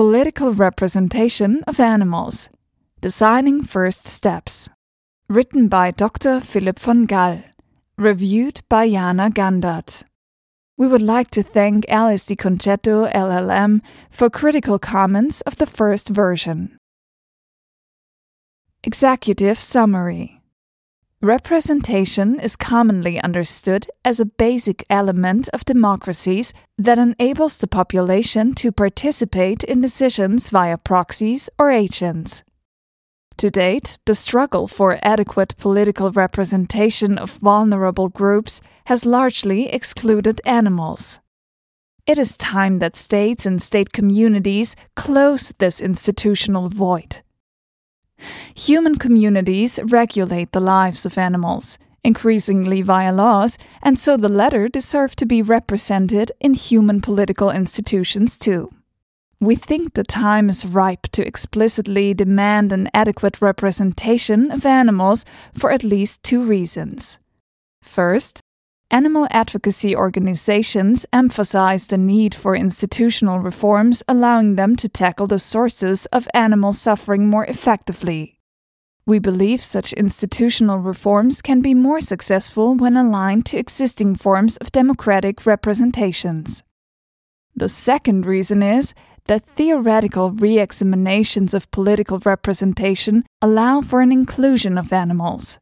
Political Representation of Animals Designing First Steps. Written by Dr. Philipp von Gall. Reviewed by Jana Gandert. We would like to thank Alice Di Concetto, LLM, for critical comments of the first version. Executive Summary Representation is commonly understood as a basic element of democracies that enables the population to participate in decisions via proxies or agents. To date, the struggle for adequate political representation of vulnerable groups has largely excluded animals. It is time that states and state communities close this institutional void. Human communities regulate the lives of animals, increasingly via laws, and so the latter deserve to be represented in human political institutions too. We think the time is ripe to explicitly demand an adequate representation of animals for at least two reasons. First, Animal advocacy organizations emphasize the need for institutional reforms, allowing them to tackle the sources of animal suffering more effectively. We believe such institutional reforms can be more successful when aligned to existing forms of democratic representations. The second reason is that theoretical re examinations of political representation allow for an inclusion of animals.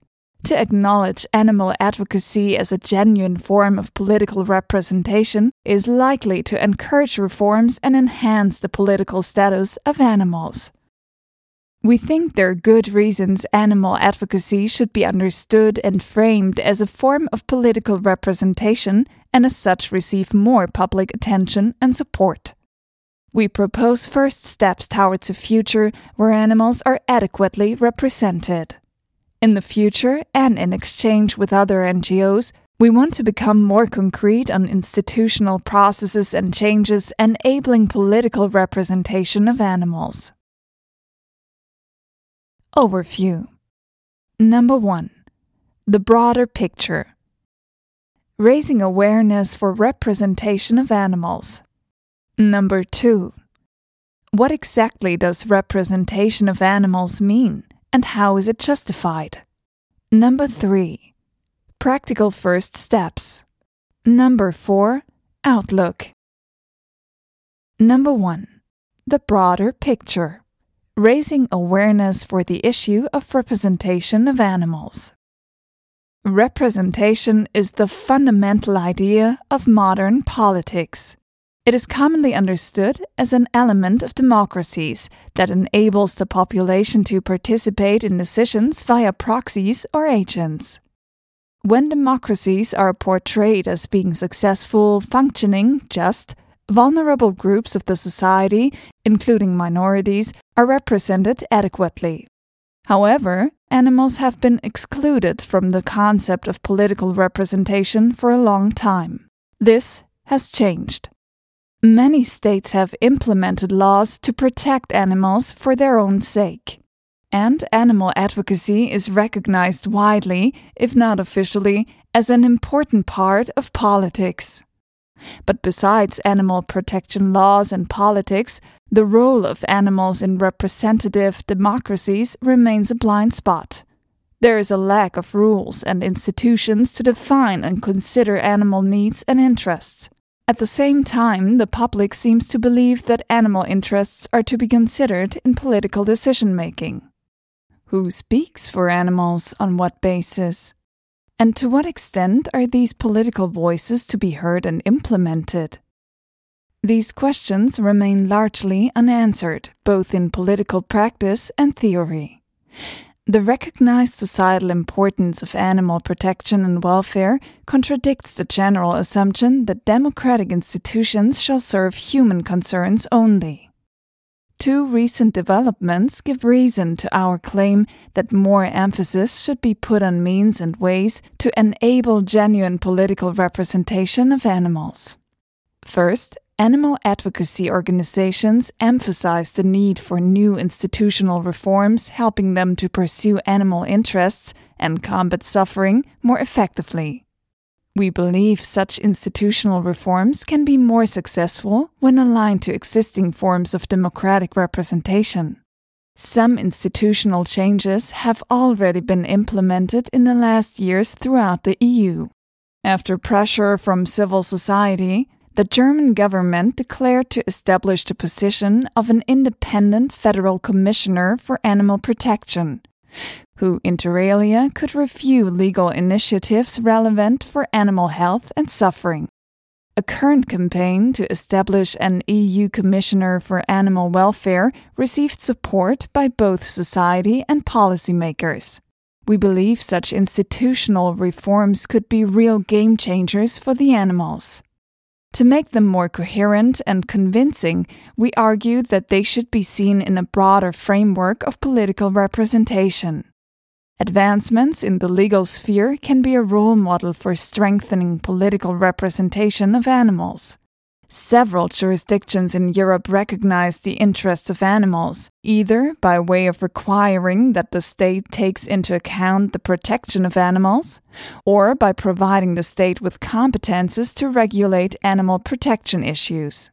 To acknowledge animal advocacy as a genuine form of political representation is likely to encourage reforms and enhance the political status of animals. We think there are good reasons animal advocacy should be understood and framed as a form of political representation and as such receive more public attention and support. We propose first steps towards a future where animals are adequately represented. In the future, and in exchange with other NGOs, we want to become more concrete on institutional processes and changes enabling political representation of animals. Overview Number 1 The broader picture. Raising awareness for representation of animals. Number 2 What exactly does representation of animals mean? And how is it justified? Number three, practical first steps. Number four, outlook. Number one, the broader picture, raising awareness for the issue of representation of animals. Representation is the fundamental idea of modern politics. It is commonly understood as an element of democracies that enables the population to participate in decisions via proxies or agents. When democracies are portrayed as being successful, functioning, just, vulnerable groups of the society, including minorities, are represented adequately. However, animals have been excluded from the concept of political representation for a long time. This has changed. Many states have implemented laws to protect animals for their own sake. And animal advocacy is recognized widely, if not officially, as an important part of politics. But besides animal protection laws and politics, the role of animals in representative democracies remains a blind spot. There is a lack of rules and institutions to define and consider animal needs and interests. At the same time, the public seems to believe that animal interests are to be considered in political decision making. Who speaks for animals on what basis? And to what extent are these political voices to be heard and implemented? These questions remain largely unanswered, both in political practice and theory. The recognized societal importance of animal protection and welfare contradicts the general assumption that democratic institutions shall serve human concerns only. Two recent developments give reason to our claim that more emphasis should be put on means and ways to enable genuine political representation of animals. First, Animal advocacy organizations emphasize the need for new institutional reforms, helping them to pursue animal interests and combat suffering more effectively. We believe such institutional reforms can be more successful when aligned to existing forms of democratic representation. Some institutional changes have already been implemented in the last years throughout the EU. After pressure from civil society, the German government declared to establish the position of an independent federal commissioner for animal protection, who inter alia could review legal initiatives relevant for animal health and suffering. A current campaign to establish an EU Commissioner for Animal Welfare received support by both society and policymakers. We believe such institutional reforms could be real game changers for the animals. To make them more coherent and convincing, we argue that they should be seen in a broader framework of political representation. Advancements in the legal sphere can be a role model for strengthening political representation of animals. Several jurisdictions in Europe recognize the interests of animals, either by way of requiring that the state takes into account the protection of animals, or by providing the state with competences to regulate animal protection issues.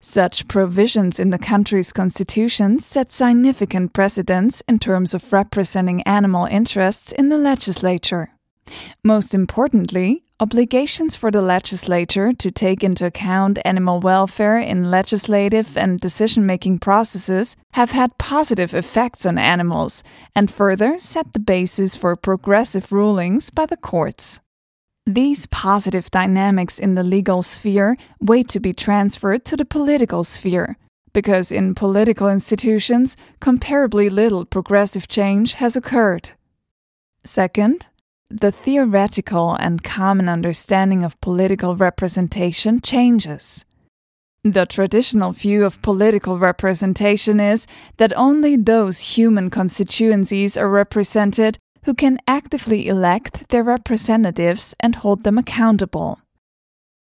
Such provisions in the country's constitution set significant precedents in terms of representing animal interests in the legislature. Most importantly, obligations for the legislature to take into account animal welfare in legislative and decision making processes have had positive effects on animals and further set the basis for progressive rulings by the courts. These positive dynamics in the legal sphere wait to be transferred to the political sphere, because in political institutions, comparably little progressive change has occurred. Second, the theoretical and common understanding of political representation changes. The traditional view of political representation is that only those human constituencies are represented who can actively elect their representatives and hold them accountable.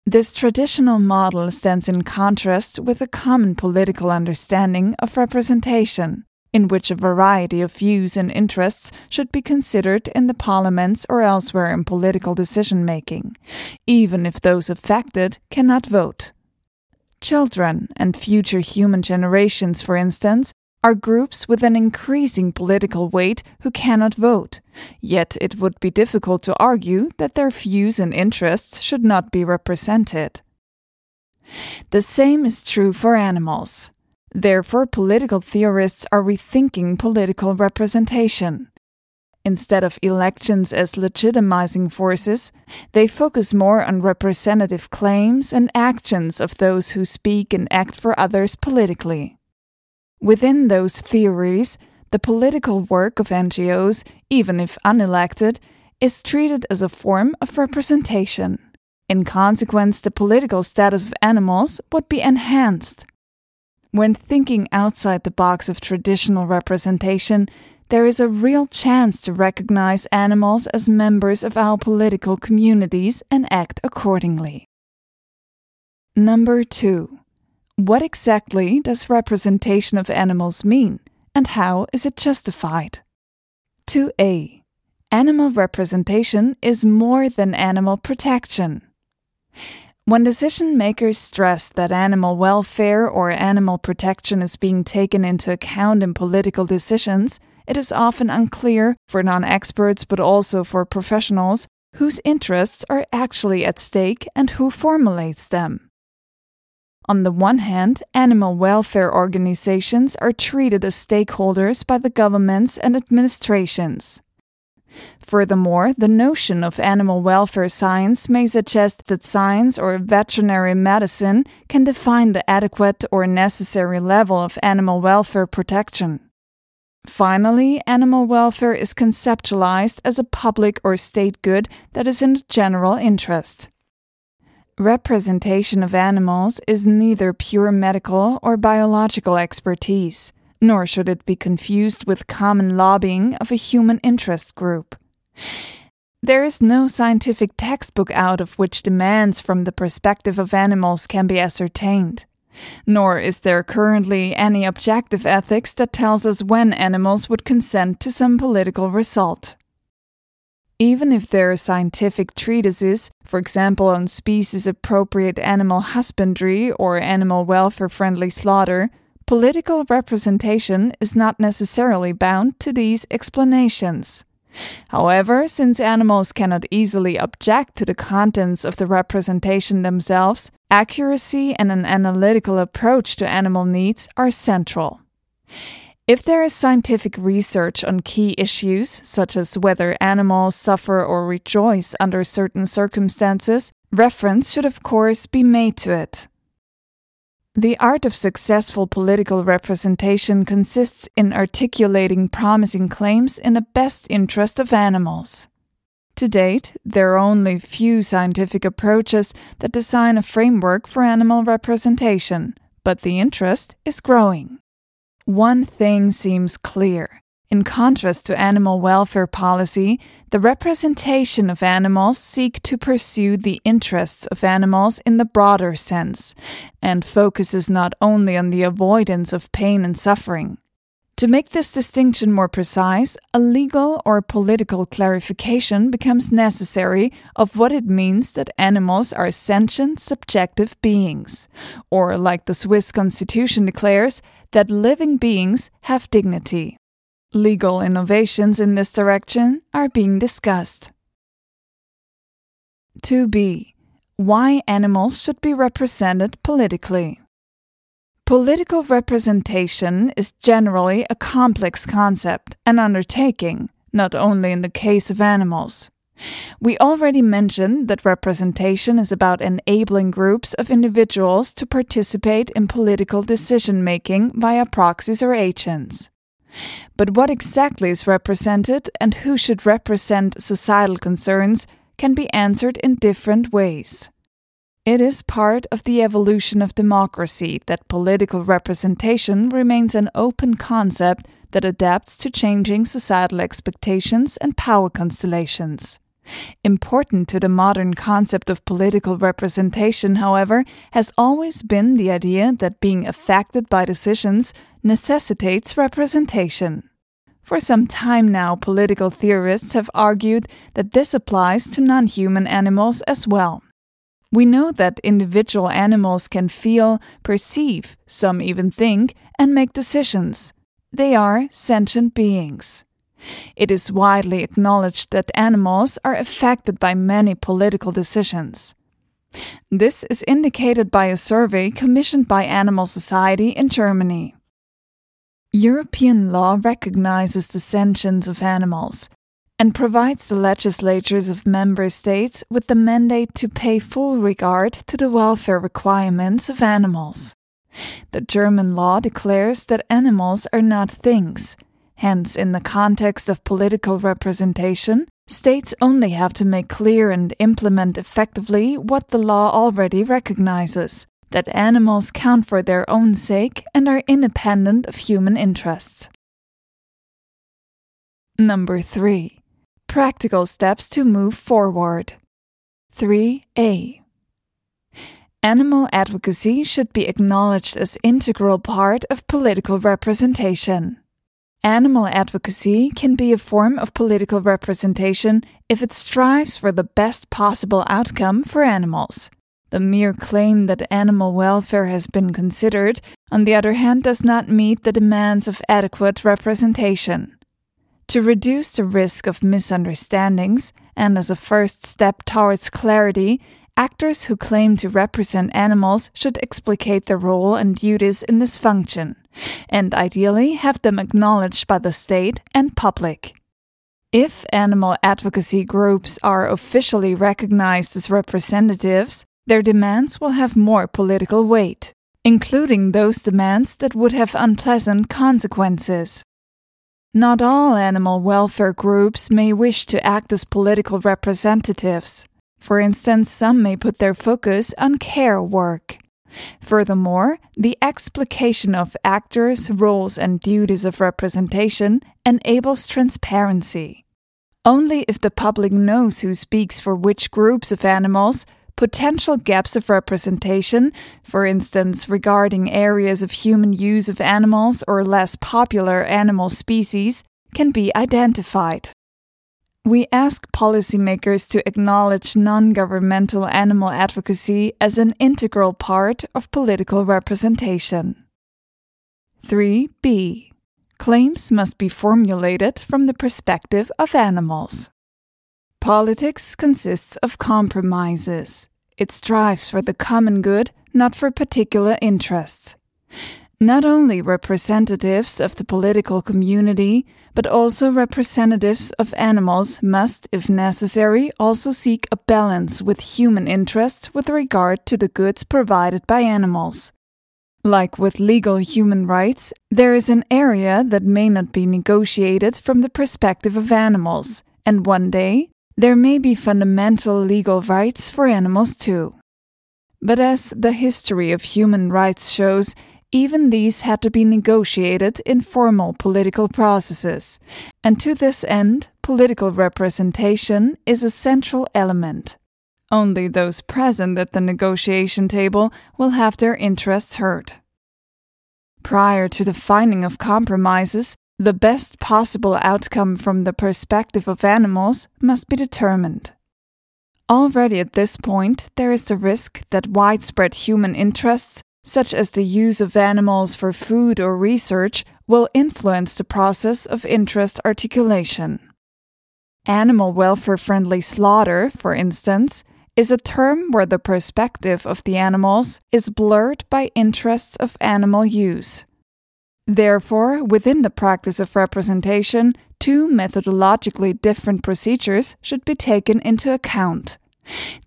This traditional model stands in contrast with a common political understanding of representation, in which a variety of views and interests should be considered in the parliaments or elsewhere in political decision making, even if those affected cannot vote. Children and future human generations, for instance, are groups with an increasing political weight who cannot vote, yet it would be difficult to argue that their views and interests should not be represented. The same is true for animals. Therefore, political theorists are rethinking political representation. Instead of elections as legitimizing forces, they focus more on representative claims and actions of those who speak and act for others politically. Within those theories, the political work of NGOs, even if unelected, is treated as a form of representation. In consequence, the political status of animals would be enhanced. When thinking outside the box of traditional representation, there is a real chance to recognize animals as members of our political communities and act accordingly. Number two. What exactly does representation of animals mean, and how is it justified? 2a. Animal representation is more than animal protection. When decision makers stress that animal welfare or animal protection is being taken into account in political decisions, it is often unclear for non experts but also for professionals whose interests are actually at stake and who formulates them. On the one hand, animal welfare organizations are treated as stakeholders by the governments and administrations. Furthermore, the notion of animal welfare science may suggest that science or veterinary medicine can define the adequate or necessary level of animal welfare protection. Finally, animal welfare is conceptualized as a public or state good that is in the general interest. Representation of animals is neither pure medical or biological expertise, nor should it be confused with common lobbying of a human interest group. There is no scientific textbook out of which demands from the perspective of animals can be ascertained. Nor is there currently any objective ethics that tells us when animals would consent to some political result. Even if there are scientific treatises, for example on species appropriate animal husbandry or animal welfare friendly slaughter, political representation is not necessarily bound to these explanations. However, since animals cannot easily object to the contents of the representation themselves, accuracy and an analytical approach to animal needs are central. If there is scientific research on key issues, such as whether animals suffer or rejoice under certain circumstances, reference should of course be made to it. The art of successful political representation consists in articulating promising claims in the best interest of animals. To date, there are only few scientific approaches that design a framework for animal representation, but the interest is growing. One thing seems clear. In contrast to animal welfare policy, the representation of animals seek to pursue the interests of animals in the broader sense, and focuses not only on the avoidance of pain and suffering. To make this distinction more precise, a legal or political clarification becomes necessary of what it means that animals are sentient, subjective beings, or, like the Swiss constitution declares, that living beings have dignity. Legal innovations in this direction are being discussed. 2b. Why animals should be represented politically. Political representation is generally a complex concept and undertaking, not only in the case of animals. We already mentioned that representation is about enabling groups of individuals to participate in political decision making via proxies or agents. But what exactly is represented and who should represent societal concerns can be answered in different ways. It is part of the evolution of democracy that political representation remains an open concept that adapts to changing societal expectations and power constellations. Important to the modern concept of political representation, however, has always been the idea that being affected by decisions necessitates representation. For some time now, political theorists have argued that this applies to non human animals as well. We know that individual animals can feel, perceive, some even think, and make decisions. They are sentient beings. It is widely acknowledged that animals are affected by many political decisions. This is indicated by a survey commissioned by Animal Society in Germany. European law recognizes the sentience of animals and provides the legislatures of member states with the mandate to pay full regard to the welfare requirements of animals. The German law declares that animals are not things, Hence, in the context of political representation, states only have to make clear and implement effectively what the law already recognizes that animals count for their own sake and are independent of human interests. Number 3. Practical steps to move forward. 3a. Animal advocacy should be acknowledged as integral part of political representation. Animal advocacy can be a form of political representation if it strives for the best possible outcome for animals. The mere claim that animal welfare has been considered, on the other hand, does not meet the demands of adequate representation. To reduce the risk of misunderstandings, and as a first step towards clarity, actors who claim to represent animals should explicate their role and duties in this function and ideally have them acknowledged by the state and public. If animal advocacy groups are officially recognized as representatives, their demands will have more political weight, including those demands that would have unpleasant consequences. Not all animal welfare groups may wish to act as political representatives. For instance, some may put their focus on care work. Furthermore, the explication of actors' roles and duties of representation enables transparency. Only if the public knows who speaks for which groups of animals, potential gaps of representation, for instance, regarding areas of human use of animals or less popular animal species, can be identified. We ask policymakers to acknowledge non governmental animal advocacy as an integral part of political representation. 3b. Claims must be formulated from the perspective of animals. Politics consists of compromises. It strives for the common good, not for particular interests. Not only representatives of the political community, but also representatives of animals must, if necessary, also seek a balance with human interests with regard to the goods provided by animals. Like with legal human rights, there is an area that may not be negotiated from the perspective of animals, and one day there may be fundamental legal rights for animals too. But as the history of human rights shows, even these had to be negotiated in formal political processes, and to this end, political representation is a central element. Only those present at the negotiation table will have their interests heard. Prior to the finding of compromises, the best possible outcome from the perspective of animals must be determined. Already at this point, there is the risk that widespread human interests, such as the use of animals for food or research, will influence the process of interest articulation. Animal welfare friendly slaughter, for instance, is a term where the perspective of the animals is blurred by interests of animal use. Therefore, within the practice of representation, two methodologically different procedures should be taken into account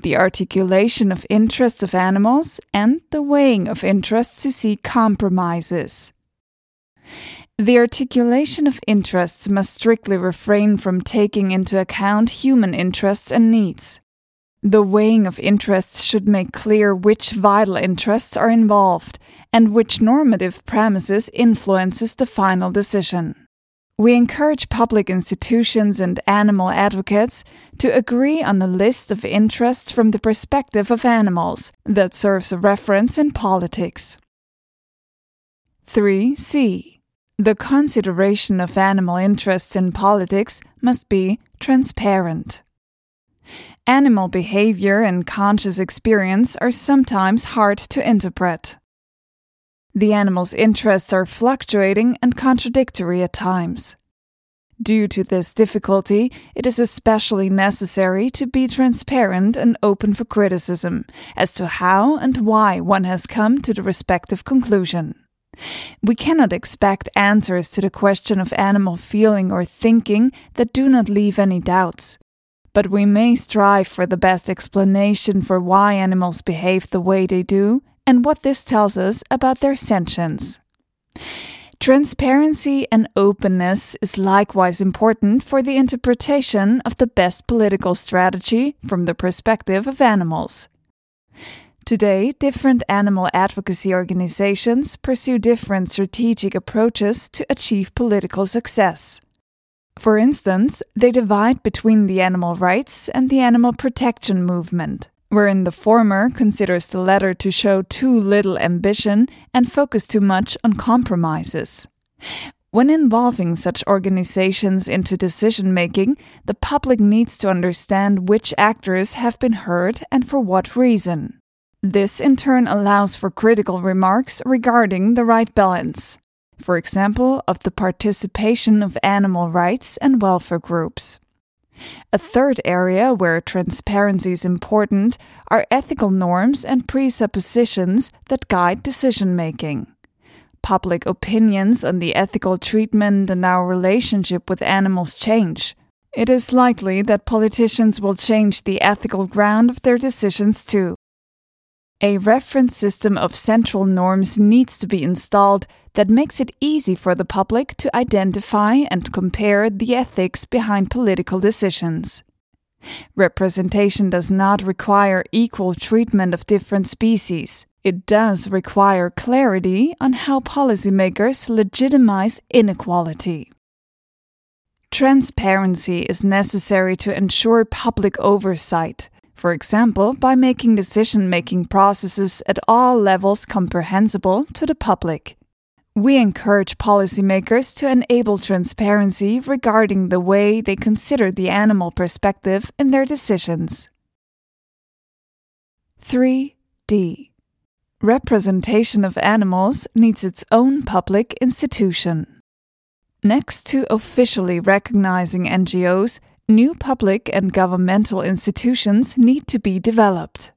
the articulation of interests of animals and the weighing of interests to seek compromises. The articulation of interests must strictly refrain from taking into account human interests and needs. The weighing of interests should make clear which vital interests are involved and which normative premises influences the final decision. We encourage public institutions and animal advocates to agree on a list of interests from the perspective of animals that serves a reference in politics. 3c. The consideration of animal interests in politics must be transparent. Animal behavior and conscious experience are sometimes hard to interpret. The animal's interests are fluctuating and contradictory at times. Due to this difficulty, it is especially necessary to be transparent and open for criticism as to how and why one has come to the respective conclusion. We cannot expect answers to the question of animal feeling or thinking that do not leave any doubts but we may strive for the best explanation for why animals behave the way they do and what this tells us about their sentience. Transparency and openness is likewise important for the interpretation of the best political strategy from the perspective of animals. Today, different animal advocacy organizations pursue different strategic approaches to achieve political success. For instance, they divide between the animal rights and the animal protection movement, wherein the former considers the latter to show too little ambition and focus too much on compromises. When involving such organizations into decision making, the public needs to understand which actors have been heard and for what reason. This in turn allows for critical remarks regarding the right balance for example, of the participation of animal rights and welfare groups. A third area where transparency is important are ethical norms and presuppositions that guide decision making. Public opinions on the ethical treatment and our relationship with animals change. It is likely that politicians will change the ethical ground of their decisions too. A reference system of central norms needs to be installed that makes it easy for the public to identify and compare the ethics behind political decisions. Representation does not require equal treatment of different species. It does require clarity on how policymakers legitimize inequality. Transparency is necessary to ensure public oversight for example, by making decision making processes at all levels comprehensible to the public. We encourage policymakers to enable transparency regarding the way they consider the animal perspective in their decisions. 3D Representation of animals needs its own public institution. Next to officially recognizing NGOs, new public and governmental institutions need to be developed.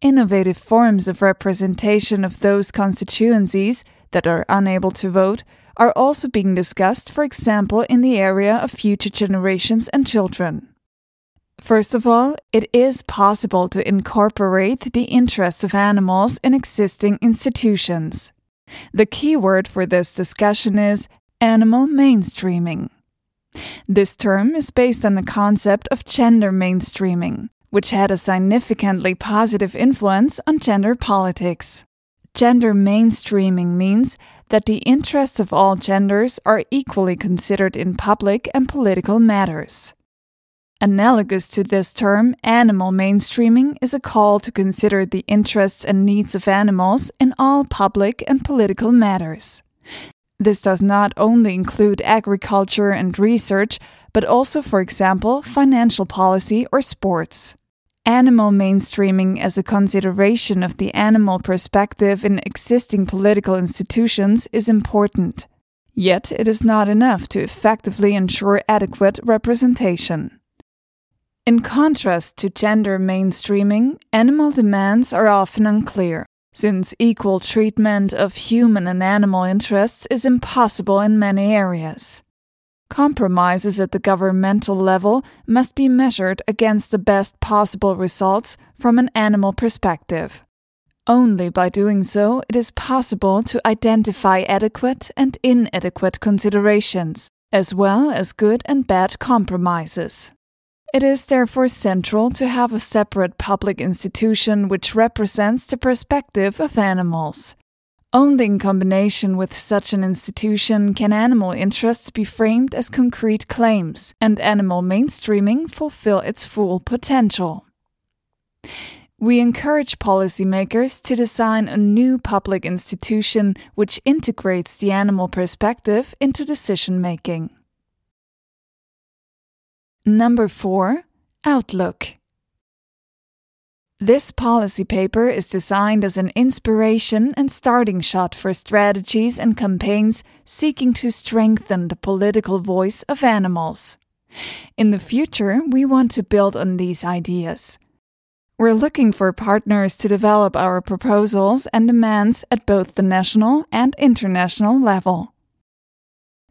Innovative forms of representation of those constituencies that are unable to vote are also being discussed, for example, in the area of future generations and children. First of all, it is possible to incorporate the interests of animals in existing institutions. The key word for this discussion is animal mainstreaming. This term is based on the concept of gender mainstreaming, which had a significantly positive influence on gender politics. Gender mainstreaming means that the interests of all genders are equally considered in public and political matters. Analogous to this term, animal mainstreaming is a call to consider the interests and needs of animals in all public and political matters. This does not only include agriculture and research, but also, for example, financial policy or sports. Animal mainstreaming as a consideration of the animal perspective in existing political institutions is important. Yet, it is not enough to effectively ensure adequate representation. In contrast to gender mainstreaming, animal demands are often unclear since equal treatment of human and animal interests is impossible in many areas. Compromises at the governmental level must be measured against the best possible results from an animal perspective. Only by doing so it is possible to identify adequate and inadequate considerations, as well as good and bad compromises. It is therefore central to have a separate public institution which represents the perspective of animals. Only in combination with such an institution can animal interests be framed as concrete claims and animal mainstreaming fulfill its full potential. We encourage policymakers to design a new public institution which integrates the animal perspective into decision making. Number 4 Outlook This policy paper is designed as an inspiration and starting shot for strategies and campaigns seeking to strengthen the political voice of animals. In the future, we want to build on these ideas. We're looking for partners to develop our proposals and demands at both the national and international level.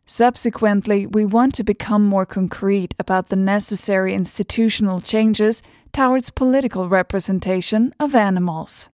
Subsequently, we want to become more concrete about the necessary institutional changes towards political representation of animals.